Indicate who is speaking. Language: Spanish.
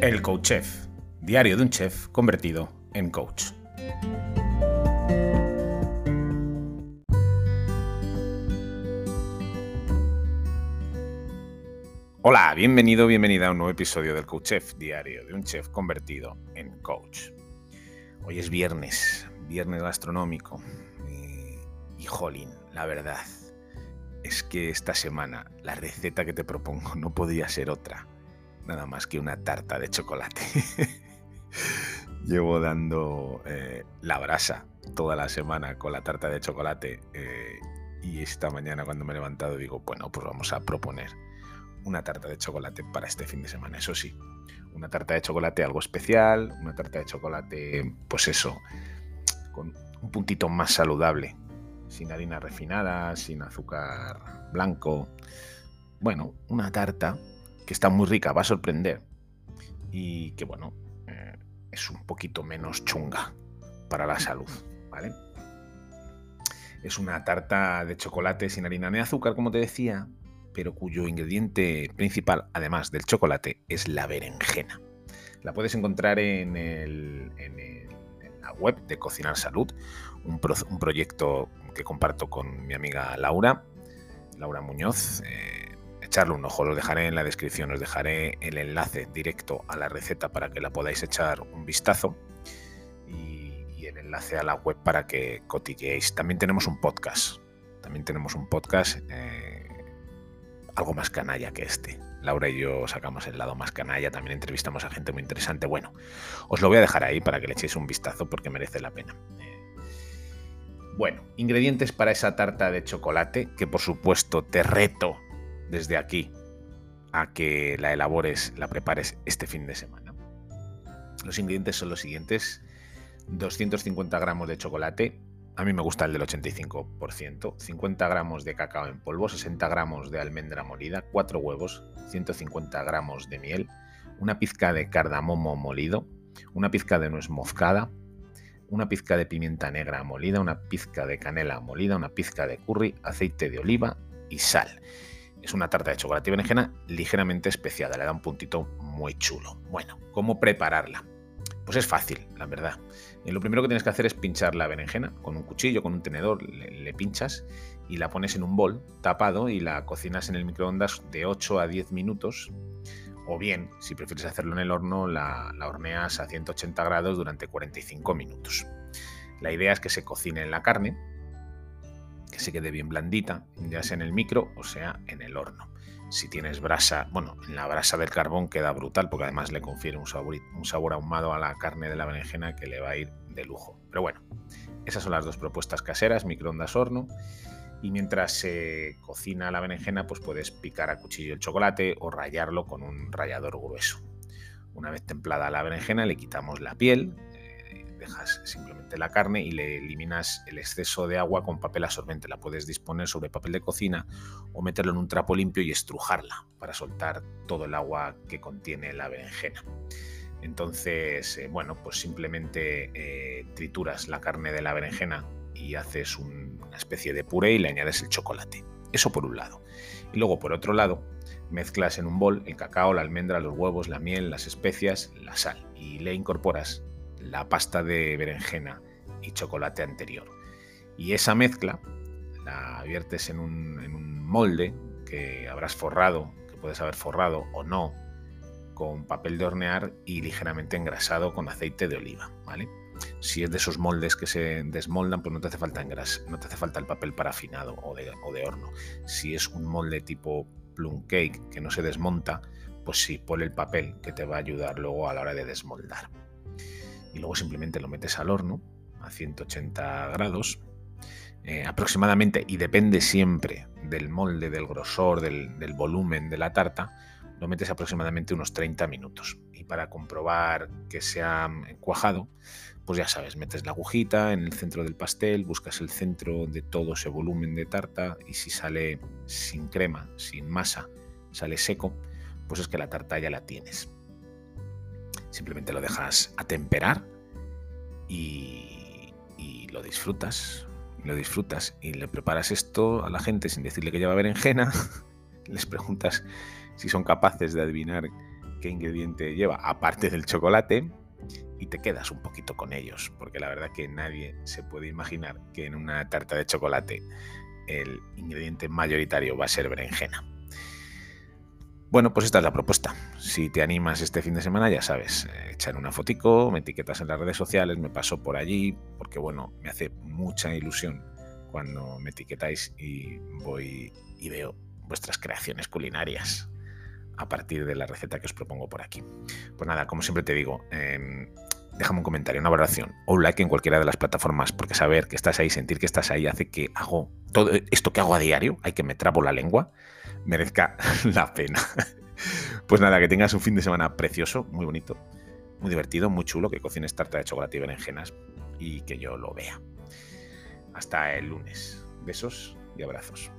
Speaker 1: El Coach Chef, diario de un chef convertido en coach. Hola, bienvenido, bienvenida a un nuevo episodio del Coach Chef, diario de un chef convertido en coach. Hoy es viernes, viernes gastronómico. Y, y jolín, la verdad es que esta semana la receta que te propongo no podría ser otra nada más que una tarta de chocolate. Llevo dando eh, la brasa toda la semana con la tarta de chocolate eh, y esta mañana cuando me he levantado digo, bueno, pues vamos a proponer una tarta de chocolate para este fin de semana. Eso sí, una tarta de chocolate algo especial, una tarta de chocolate, pues eso, con un puntito más saludable, sin harina refinada, sin azúcar blanco. Bueno, una tarta que está muy rica, va a sorprender. Y que bueno, eh, es un poquito menos chunga para la salud, ¿vale? Es una tarta de chocolate sin harina ni azúcar, como te decía, pero cuyo ingrediente principal, además del chocolate, es la berenjena. La puedes encontrar en, la web de Cocinar Salud, un, un, proyecto que comparto con mi amiga Laura, Laura Muñoz. Eh, echarle un ojo. Lo dejaré en la descripción, os dejaré el enlace directo a la receta para que la podáis echar un vistazo y, el enlace a la web para que cotilleéis. También tenemos un podcast, también tenemos un podcast eh, algo más canalla que este. Laura y yo sacamos el lado más canalla, también entrevistamos a gente muy interesante. Bueno, os lo voy a dejar ahí para que le echéis un vistazo porque merece la pena. Eh, bueno, ingredientes para esa tarta de chocolate, que por supuesto te reto desde aquí a que la elabores, la prepares este fin de semana. Los ingredientes son los siguientes. 250 gramos de chocolate, a mí me gusta el del 85%, 50 gramos de cacao en polvo, 60 gramos de almendra molida, 4 huevos, 150 gramos de miel, una pizca de cardamomo molido, una pizca de nuez moscada, una pizca de pimienta negra molida, una pizca de canela molida, una pizca de curry, aceite de oliva y sal. Es una tarta de chocolate y berenjena ligeramente especiada, le da un puntito muy chulo. Bueno, ¿cómo prepararla? Pues es fácil, la verdad. Y lo primero que tienes que hacer es pinchar la berenjena con un cuchillo, con un tenedor, le, pinchas y la pones en un bol tapado y la cocinas en el microondas de 8 a 10 minutos. O bien, si prefieres hacerlo en el horno, la, la horneas a 180 grados durante 45 minutos. La idea es que se cocine en la carne, que se quede bien blandita, ya sea en el micro o sea en el horno. Si tienes brasa, bueno, en la brasa del carbón queda brutal porque además le confiere un sabor, un sabor ahumado a la carne de la berenjena que le va a ir de lujo. Pero bueno, esas son las dos propuestas caseras, microondas, horno. Y mientras se cocina la berenjena, pues puedes picar a cuchillo el chocolate o rallarlo con un rallador grueso. Una vez templada la berenjena, le quitamos la piel, dejas simplemente la carne y le eliminas el exceso de agua con papel absorbente. La puedes disponer sobre papel de cocina o meterlo en un trapo limpio y estrujarla para soltar todo el agua que contiene la berenjena. Entonces, eh, bueno, pues simplemente eh, trituras la carne de la berenjena y haces una especie de puré y le añades el chocolate. Eso por un lado. Y luego por otro lado, mezclas en un bol el cacao, la almendra, los huevos, la miel, las especias, la sal y le incorporas la pasta de berenjena y chocolate anterior. Y esa mezcla la viertes en un, molde que habrás forrado, que puedes haber forrado o no, con papel de hornear y ligeramente engrasado con aceite de oliva, ¿vale? Si es de esos moldes que se desmoldan, pues no te hace falta engras, no te hace falta el papel parafinado o de, o de horno. Si es un molde tipo plum cake que no se desmonta, pues sí, ponle el papel que te va a ayudar luego a la hora de desmoldar y luego simplemente lo metes al horno a 180 grados eh, aproximadamente y depende siempre del molde, del grosor, del, volumen de la tarta, lo metes aproximadamente unos 30 minutos. Y para comprobar que se ha cuajado, pues ya sabes, metes la agujita en el centro del pastel, buscas el centro de todo ese volumen de tarta y si sale sin crema, sin masa, sale seco, pues es que la tarta ya la tienes. Simplemente lo dejas atemperar y, y lo disfrutas. Lo disfrutas y le preparas esto a la gente sin decirle que lleva berenjena. Les preguntas si son capaces de adivinar qué ingrediente lleva, aparte del chocolate, y te quedas un poquito con ellos, porque la verdad que nadie se puede imaginar que en una tarta de chocolate el ingrediente mayoritario va a ser berenjena. Bueno, pues esta es la propuesta. Si te animas este fin de semana, ya sabes, eh, echar una fotico, me etiquetas en las redes sociales, me paso por allí, porque bueno, me hace mucha ilusión cuando me etiquetáis y voy y veo vuestras creaciones culinarias a partir de la receta que os propongo por aquí. Pues nada, como siempre te digo, em, déjame un comentario, una valoración o un like en cualquiera de las plataformas, porque saber que estás ahí, sentir que estás ahí, hace que hago todo esto que hago a diario, hay que me trabo la lengua, merezca la pena. Pues nada, que tengas un fin de semana precioso, muy bonito, muy divertido, muy chulo, que cocines tarta de chocolate y berenjenas y que yo lo vea. Hasta el lunes. Besos y abrazos.